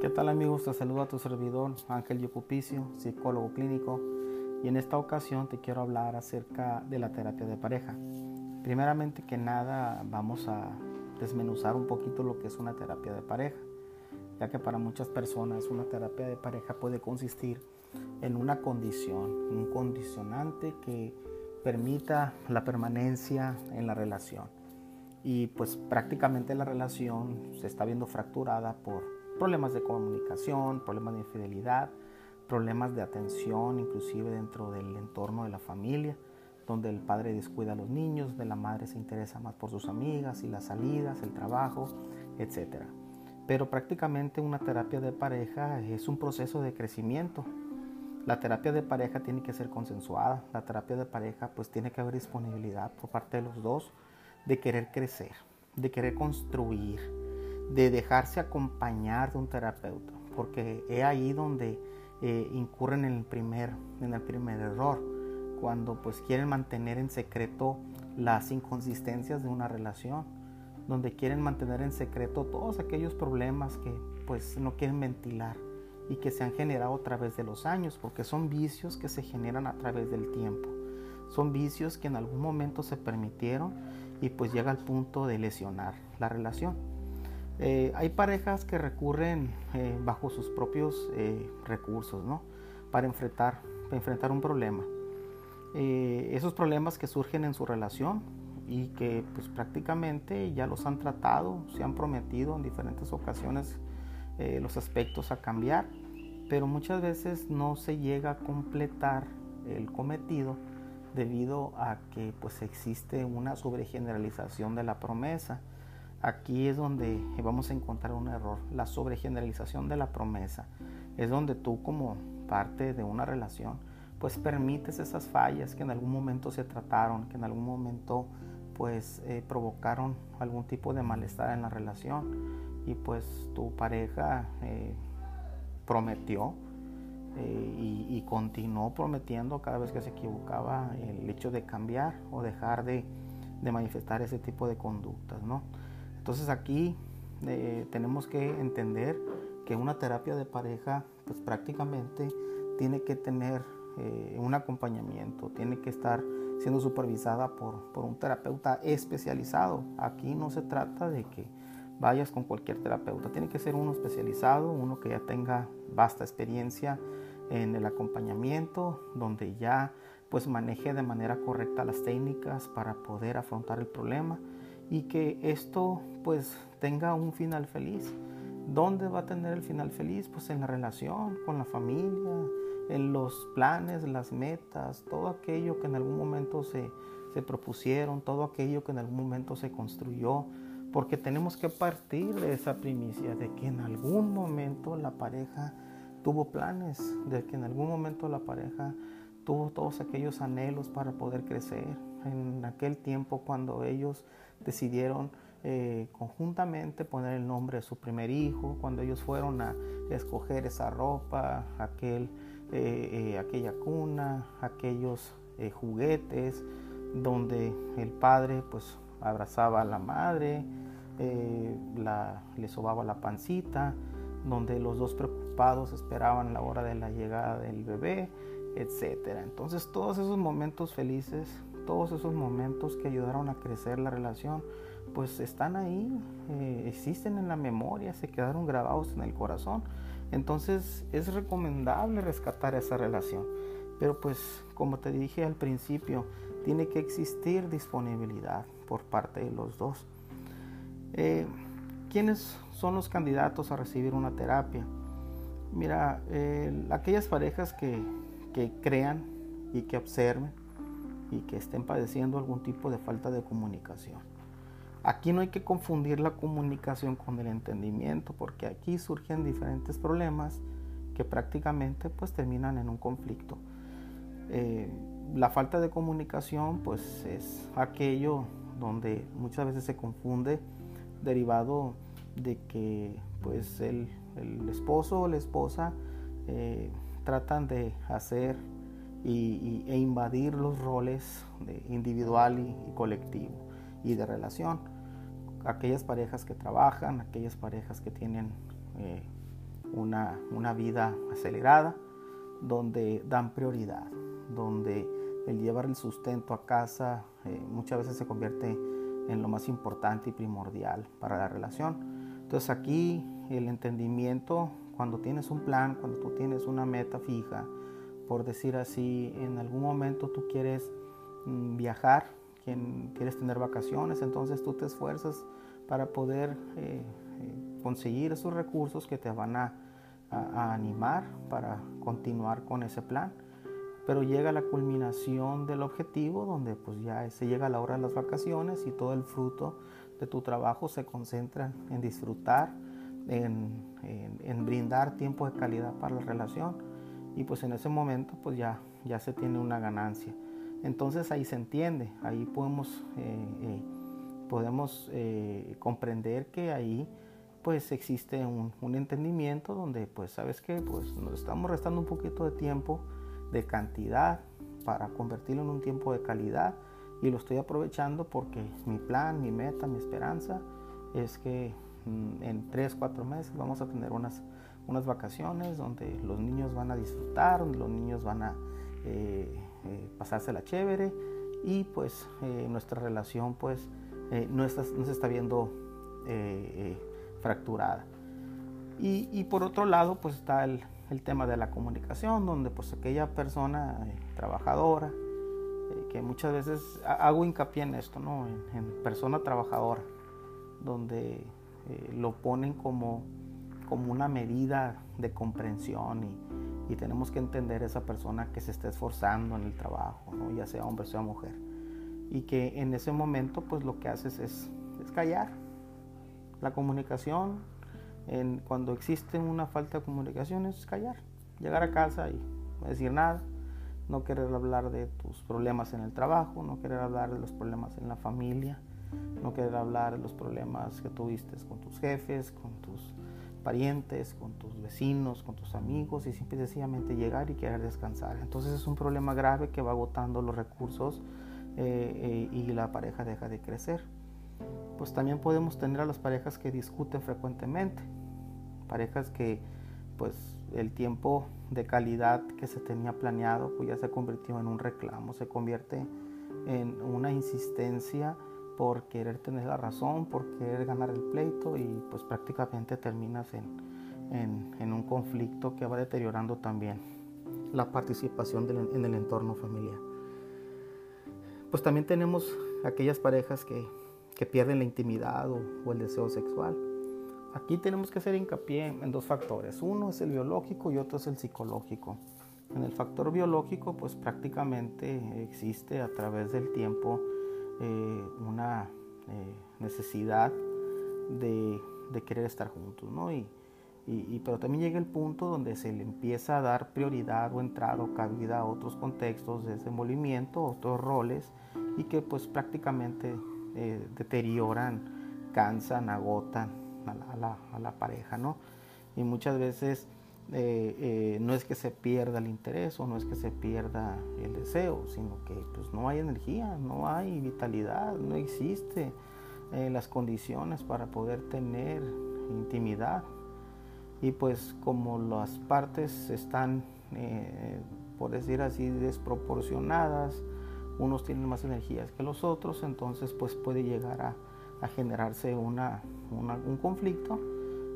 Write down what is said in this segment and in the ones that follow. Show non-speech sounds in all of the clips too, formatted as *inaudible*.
¿Qué tal amigos? Te saludo a tu servidor Ángel Yocupicio, psicólogo clínico, y en esta ocasión te quiero hablar acerca de la terapia de pareja. Primeramente que nada vamos a desmenuzar un poquito lo que es una terapia de pareja, ya que para muchas personas una terapia de pareja puede consistir en una condición, un condicionante que permita la permanencia en la relación. Y pues prácticamente la relación se está viendo fracturada por problemas de comunicación, problemas de infidelidad, problemas de atención, inclusive dentro del entorno de la familia, donde el padre descuida a los niños, de la madre se interesa más por sus amigas y las salidas, el trabajo, etc. Pero prácticamente una terapia de pareja es un proceso de crecimiento. La terapia de pareja tiene que ser consensuada. La terapia de pareja pues tiene que haber disponibilidad por parte de los dos de querer crecer, de querer construir, de dejarse acompañar de un terapeuta, porque es ahí donde eh, incurren en el, primer, en el primer error, cuando pues quieren mantener en secreto las inconsistencias de una relación, donde quieren mantener en secreto todos aquellos problemas que pues no quieren ventilar y que se han generado a través de los años, porque son vicios que se generan a través del tiempo. Son vicios que en algún momento se permitieron y pues llega al punto de lesionar la relación. Eh, hay parejas que recurren eh, bajo sus propios eh, recursos, ¿no? Para enfrentar, enfrentar un problema. esos problemas que surgen en su relación y que pues prácticamente ya los han tratado, se han prometido en diferentes ocasiones los aspectos a cambiar, pero muchas veces no se llega a completar el cometido debido a que pues existe una sobregeneralización de la promesa Aquí es donde vamos a encontrar un error, la sobregeneralización de la promesa. Es donde tú como parte de una relación, pues permites esas fallas que en algún momento se trataron, que en algún momento pues eh, provocaron algún tipo de malestar en la relación y pues tu pareja eh, prometió eh, y, continuó prometiendo cada vez que se equivocaba el hecho de cambiar o dejar de, de manifestar ese tipo de conductas, ¿no? Entonces aquí eh, tenemos que entender que una terapia de pareja pues prácticamente tiene que tener eh, un acompañamiento, tiene que estar siendo supervisada por, por, un terapeuta especializado. Aquí no se trata de que vayas con cualquier terapeuta, tiene que ser uno especializado, uno que ya tenga vasta experiencia en el acompañamiento, donde ya pues maneje de manera correcta las técnicas para poder afrontar el problema y que esto pues tenga un final feliz. ¿Dónde va a tener el final feliz? Pues en la relación, con la familia, en los planes, las metas, todo aquello que en algún momento se, se propusieron, todo aquello que en algún momento se construyó, porque tenemos que partir de esa primicia, de que en algún momento la pareja tuvo planes, de que en algún momento la pareja tuvo todos aquellos anhelos para poder crecer, en aquel tiempo cuando ellos decidieron eh, conjuntamente poner el nombre de su primer hijo, cuando ellos fueron a escoger esa ropa, aquel, eh, eh, aquella cuna, aquellos juguetes, donde el padre pues abrazaba a la madre, la, le sobaba la pancita, donde los dos preocupados esperaban la hora de la llegada del bebé, etc. Entonces todos esos momentos felices todos esos momentos que ayudaron a crecer la relación, pues están ahí, eh, existen en la memoria, se quedaron grabados en el corazón. Entonces es recomendable rescatar esa relación. Pero pues como te dije al principio, tiene que existir disponibilidad por parte de los dos. Eh, ¿Quiénes son los candidatos a recibir una terapia? Mira, eh, aquellas parejas que, que crean y que observen y que estén padeciendo algún tipo de falta de comunicación. Aquí no hay que confundir la comunicación con el entendimiento, porque aquí surgen diferentes problemas que prácticamente pues terminan en un conflicto. Eh, la falta de comunicación pues es aquello donde muchas veces se confunde derivado de que pues el, esposo o la esposa eh, tratan de hacer y, e invadir los roles de individual y, colectivo y de relación. Aquellas parejas que trabajan, aquellas parejas que tienen eh, una, una vida acelerada, donde dan prioridad, donde el llevar el sustento a casa eh, muchas veces se convierte en lo más importante y primordial para la relación. Entonces aquí el entendimiento, cuando tienes un plan, cuando tú tienes una meta fija, por decir así, en algún momento tú quieres mm, viajar, quieres tener vacaciones, entonces tú te esfuerzas para poder eh, eh, conseguir esos recursos que te van a, animar para continuar con ese plan. Pero llega la culminación del objetivo donde pues ya se llega la hora de las vacaciones y todo el fruto de tu trabajo se concentra en disfrutar, en, en, brindar tiempo de calidad para la relación y pues en ese momento pues ya, ya se tiene una ganancia. Entonces ahí se entiende, ahí podemos, eh, eh, podemos eh, comprender que ahí pues existe un, entendimiento donde pues sabes que pues nos estamos restando un poquito de tiempo de cantidad para convertirlo en un tiempo de calidad y lo estoy aprovechando porque mi plan, mi meta, mi esperanza es que mm, en 3, 4 meses vamos a tener unas, unas vacaciones donde los niños van a disfrutar, donde los niños van a eh, eh, chévere y pues eh, nuestra relación pues no, está, no, se está viendo fracturada. Y, por otro lado, pues está el, tema de la comunicación, donde pues aquella persona eh, trabajadora, eh, que muchas veces hago hincapié en esto, ¿no? En, persona trabajadora, donde eh, lo ponen como, como una medida de comprensión y, y, tenemos que entender esa persona que se está esforzando en el trabajo, ¿no? ya sea hombre, sea mujer. Y que en ese momento pues lo que haces es, es callar, la comunicación, en, cuando existe una falta de comunicación, es callar. Llegar a casa y no decir nada, no querer hablar de tus problemas en el trabajo, no querer hablar de los problemas en la familia, no querer hablar de los problemas que tuviste con tus jefes, con tus parientes, con tus vecinos, con tus amigos y simple y sencillamente llegar y querer descansar. Entonces es un problema grave que va agotando los recursos eh, eh, y la pareja deja de crecer pues también podemos tener a las parejas que discuten frecuentemente, parejas que pues el tiempo de calidad que se tenía planeado pues ya se convirtió en un reclamo, se convierte en una insistencia por querer tener la razón, por querer ganar el pleito y pues prácticamente terminas en, en, un conflicto que va deteriorando también la participación en el entorno familiar. Pues también tenemos aquellas parejas que que pierden la intimidad o, el deseo sexual. Aquí tenemos que hacer hincapié en dos factores. Uno es el biológico y otro es el psicológico. En el factor biológico, pues prácticamente existe a través del tiempo eh, una eh, necesidad de, querer estar juntos, ¿no? Y, y, pero también llega el punto donde se le empieza a dar prioridad o entrada o cabida a otros contextos de desenvolvimiento, otros roles, y que pues prácticamente eh, deterioran, cansan, agotan a la, pareja, ¿no? Y muchas veces eh, eh, no es que se pierda el interés o no es que se pierda el deseo, sino que pues no hay energía, no hay vitalidad, no existe las condiciones para poder tener intimidad. Y pues como las partes están, por decir así, desproporcionadas, unos tienen más energías que los otros, entonces pues puede llegar a, generarse una, un conflicto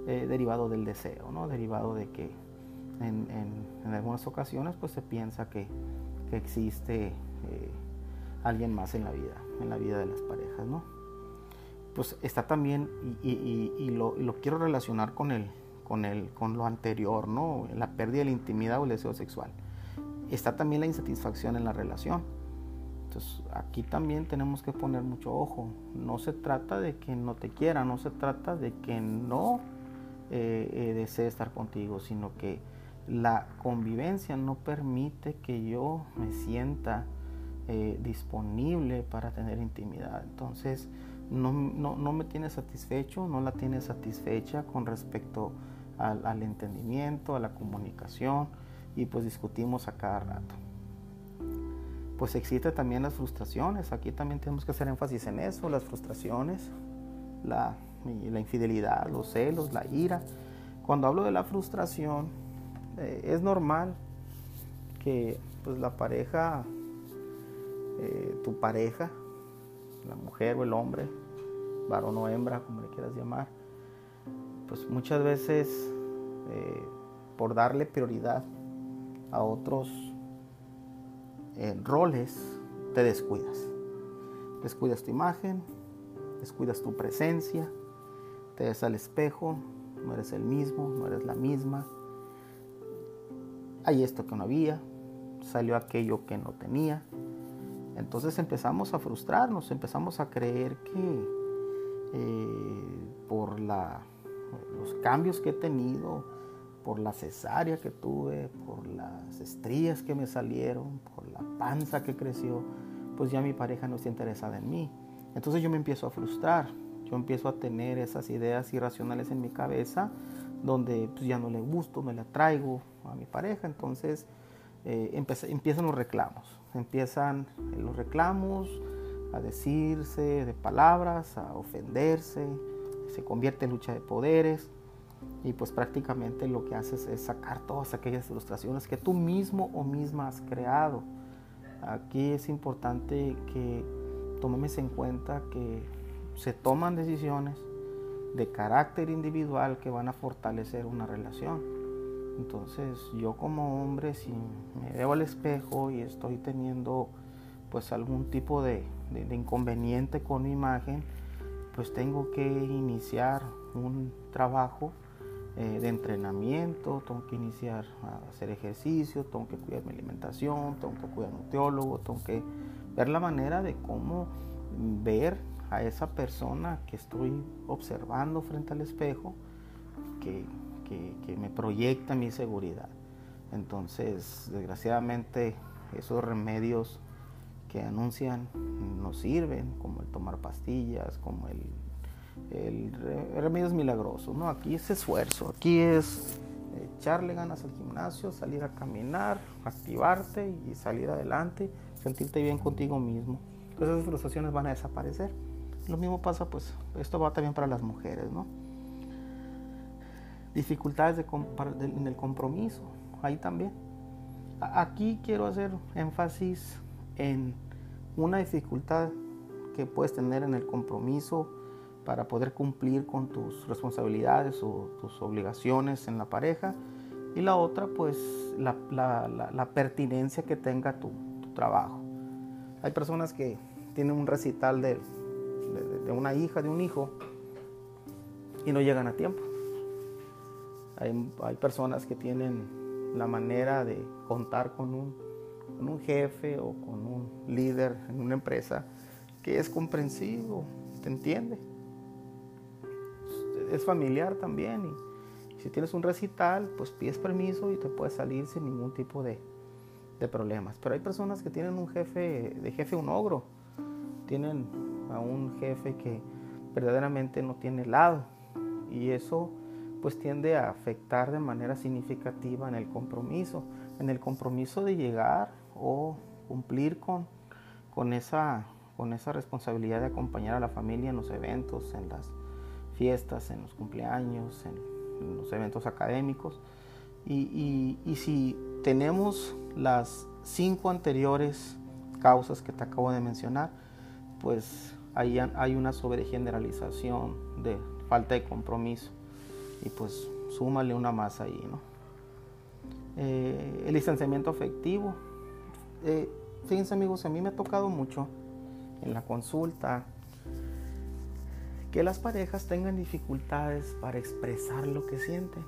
eh, derivado del deseo, ¿no? derivado de que en, algunas ocasiones pues se piensa que, existe eh, alguien más en la vida, en la vida de las parejas. ¿no? Pues está también, y, lo, quiero relacionar con, el, con, el, con lo anterior, ¿no? la pérdida de la intimidad o el deseo sexual. Está también la insatisfacción en la relación entonces aquí también tenemos que poner mucho ojo. No se trata de que no te quiera, no se trata de que no eh, eh, desee estar contigo, sino que la convivencia no permite que yo me sienta eh, disponible para tener intimidad. Entonces no, me tiene satisfecho, no la tiene satisfecha con respecto al, entendimiento, a la comunicación y pues discutimos a cada rato pues existe también las frustraciones. Aquí también tenemos que hacer énfasis en eso, las frustraciones, la infidelidad, los celos, la ira. Cuando hablo de la frustración, eh, es normal que pues la pareja, eh, tu pareja, la mujer o el hombre, varón o hembra, como le quieras llamar, pues muchas veces eh, por darle prioridad a otros roles, te descuidas. Descuidas tu imagen, descuidas tu presencia, te ves al espejo, no eres el mismo, no eres la misma. Hay esto que no había, salió aquello que no tenía. Entonces empezamos a frustrarnos, empezamos a creer que eh, por la, los cambios que he tenido, por la cesárea que tuve, por las estrías que me salieron, por la panza que creció, pues ya mi pareja no está interesada en mí. Entonces yo me empiezo a frustrar, yo empiezo a tener esas ideas irracionales en mi cabeza donde pues, ya no le gusto, me la traigo a mi pareja, entonces eh, empiezan los reclamos, empiezan los reclamos a decirse de palabras, a ofenderse, se convierte en lucha de poderes y pues prácticamente lo que haces es sacar todas aquellas frustraciones que tú mismo o misma has creado. Aquí es importante que tomemos en cuenta que se toman decisiones de carácter individual que van a fortalecer una relación. Entonces yo como hombre si me veo al espejo y estoy teniendo pues algún tipo de, inconveniente con mi imagen, pues tengo que iniciar un trabajo eh, de entrenamiento, tengo que iniciar a hacer ejercicio, tengo que cuidar mi alimentación, tengo que cuidar un teólogo, tengo que ver la manera de cómo ver a esa persona que estoy observando frente al espejo que, me proyecta mi seguridad. Entonces, desgraciadamente, esos remedios que anuncian no sirven, como el tomar pastillas, como el, el remedios milagrosos. ¿no? Aquí es esfuerzo, aquí es echarle ganas al gimnasio, salir a caminar, activarte y salir adelante, sentirte bien contigo mismo. Entonces esas frustraciones van a desaparecer. Lo mismo pasa, pues, esto va también para las mujeres, ¿no? Dificultades en el compromiso, ahí también. Aquí quiero hacer énfasis en una dificultad que puedes tener en el compromiso para poder cumplir con tus responsabilidades o tus obligaciones en la pareja. Y la otra, pues, la, pertinencia que tenga tu, tu trabajo. Hay personas que tienen un recital de de, una hija, de un hijo, y no llegan a tiempo. Hay, personas que tienen la manera de contar con un, un jefe o con un líder en una empresa que es comprensivo, te entiende. Es familiar también y si tienes un recital, pues pides permiso y te puedes salir sin ningún tipo de, de problemas. Pero hay personas que tienen un jefe, de jefe un ogro, tienen a un jefe que verdaderamente no tiene lado y eso pues tiende a afectar de manera significativa en el compromiso, en el compromiso de llegar o cumplir con, con, esa, con esa responsabilidad de acompañar a la familia en los eventos, en las fiestas, en los cumpleaños, en, los eventos académicos. Y, y si tenemos las cinco anteriores causas que te acabo de mencionar, pues ahí hay una sobregeneralización de falta de compromiso y pues súmale una más ahí, ¿no? Eh, el distanciamiento afectivo. Eh, fíjense amigos, a mí me ha tocado mucho en la consulta que las parejas tengan dificultades para expresar lo que sienten.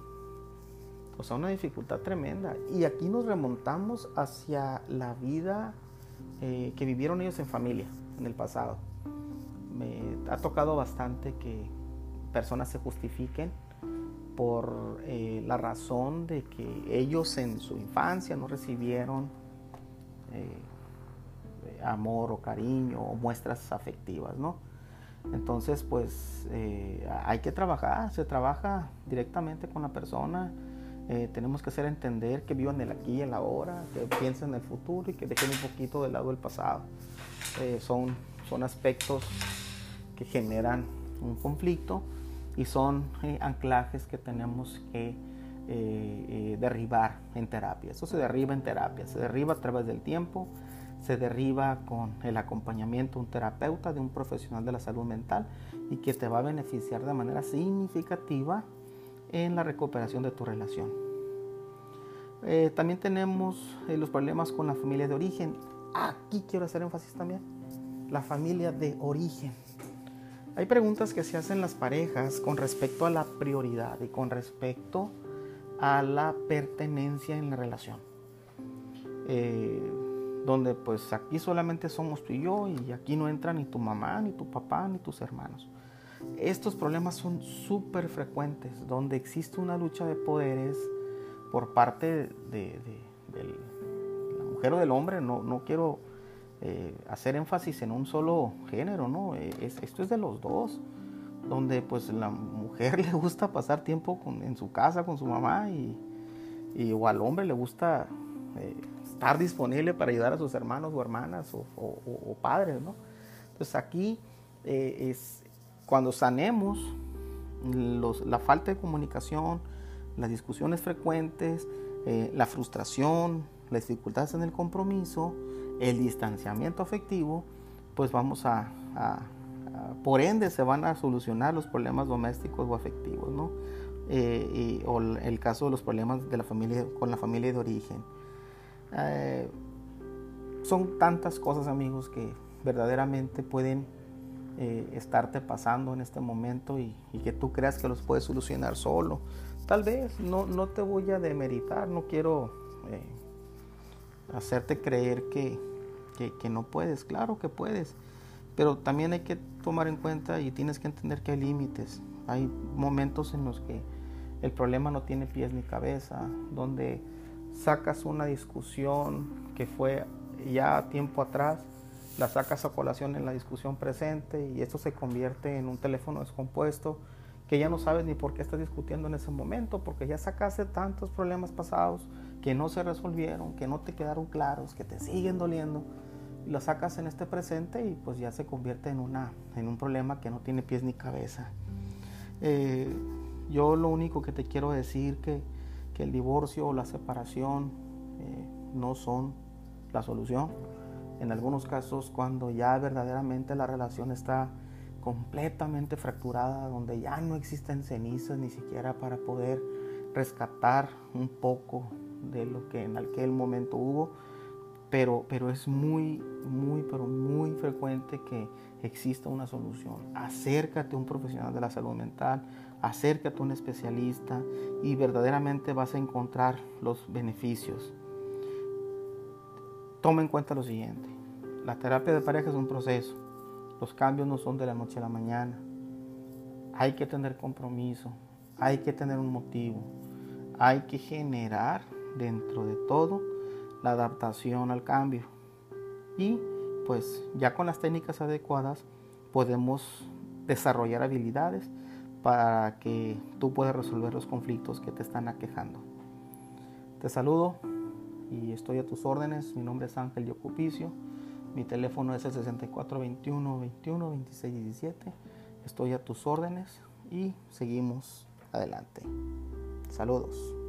O sea, una dificultad tremenda. Y aquí nos remontamos hacia la vida eh, que vivieron ellos en familia, en el pasado me ha tocado bastante que personas se justifiquen por eh, la razón de que ellos en su infancia no recibieron eh, amor o cariño o muestras afectivas, ¿no? Entonces, pues eh, hay que trabajar, se trabaja directamente con la persona, tenemos que hacer entender que vivan el aquí y el ahora, que piensen en el futuro y que dejen un poquito de lado el pasado. son, son aspectos que generan un conflicto y son eh, anclajes que tenemos que derribar en terapia. Eso se derriba en terapia, se derriba a través del tiempo, se derriba con el acompañamiento de un terapeuta, de un profesional de la salud mental y que te va a beneficiar de manera significativa en la recuperación de tu relación. Eh, también tenemos eh, los problemas con la familia de origen. Aquí quiero hacer énfasis también. La familia de origen. Hay preguntas que se hacen las parejas con respecto a la prioridad y con respecto a la pertenencia en la relación. Eh, donde pues aquí solamente somos tú y yo y aquí no entra ni tu mamá, ni tu papá, ni tus hermanos. Estos problemas son súper frecuentes, donde existe una lucha de poderes por parte de, la mujer o del hombre. No, no quiero eh, hacer énfasis en un solo género, ¿no? esto es de los dos, donde pues la mujer *laughs* le gusta pasar tiempo en su casa con su mamá y, o al hombre le gusta eh, estar disponible para ayudar a sus hermanos o hermanas o, padres, ¿no? Entonces aquí eh, es, cuando sanemos la falta de comunicación, las discusiones frecuentes, eh, la frustración, las dificultades en el compromiso, el distanciamiento afectivo, pues vamos a, por ende se van a solucionar los problemas domésticos o afectivos, ¿no? Eh, o el caso de los problemas de la familia, con la familia de origen. Eh, son tantas cosas, amigos, que verdaderamente pueden eh, estarte pasando en este momento y, que tú creas que los puedes solucionar solo. Tal vez no, no te voy a demeritar, no quiero eh, hacerte creer que, no puedes, claro que puedes, pero también hay que tomar en cuenta y tienes que entender que hay límites, hay momentos en los que el problema no tiene pies ni cabeza, donde sacas una discusión que fue ya tiempo atrás la sacas a colación en la discusión presente y esto se convierte en un teléfono descompuesto que ya no sabes ni por qué estás discutiendo en ese momento, porque ya sacaste tantos problemas pasados que no se resolvieron, que no te quedaron claros, que te siguen doliendo, y lo sacas en este presente y pues ya se convierte en, una, en un problema que no tiene pies ni cabeza. Eh, yo lo único que te quiero decir que, que el divorcio o la separación eh, no son la solución en algunos casos cuando ya verdaderamente la relación está completamente fracturada, donde ya no existen cenizas ni siquiera para poder rescatar un poco de lo que en aquel momento hubo, pero, pero es muy, muy, pero muy frecuente que exista una solución. Acércate a un profesional de la salud mental, acércate a un especialista y verdaderamente vas a encontrar los beneficios. Toma en cuenta lo siguiente. La terapia de pareja es un proceso. Los cambios no son de la noche a la mañana. Hay que tener compromiso. Hay que tener un motivo. Hay que generar dentro de todo la adaptación al cambio. Y pues ya con las técnicas adecuadas podemos desarrollar habilidades para que tú puedas resolver los conflictos que te están aquejando. Te saludo y estoy a tus órdenes. Mi nombre es Ángel Yocupicio. Mi teléfono es el 6421 21 26 17. Estoy a tus órdenes y seguimos adelante. Saludos.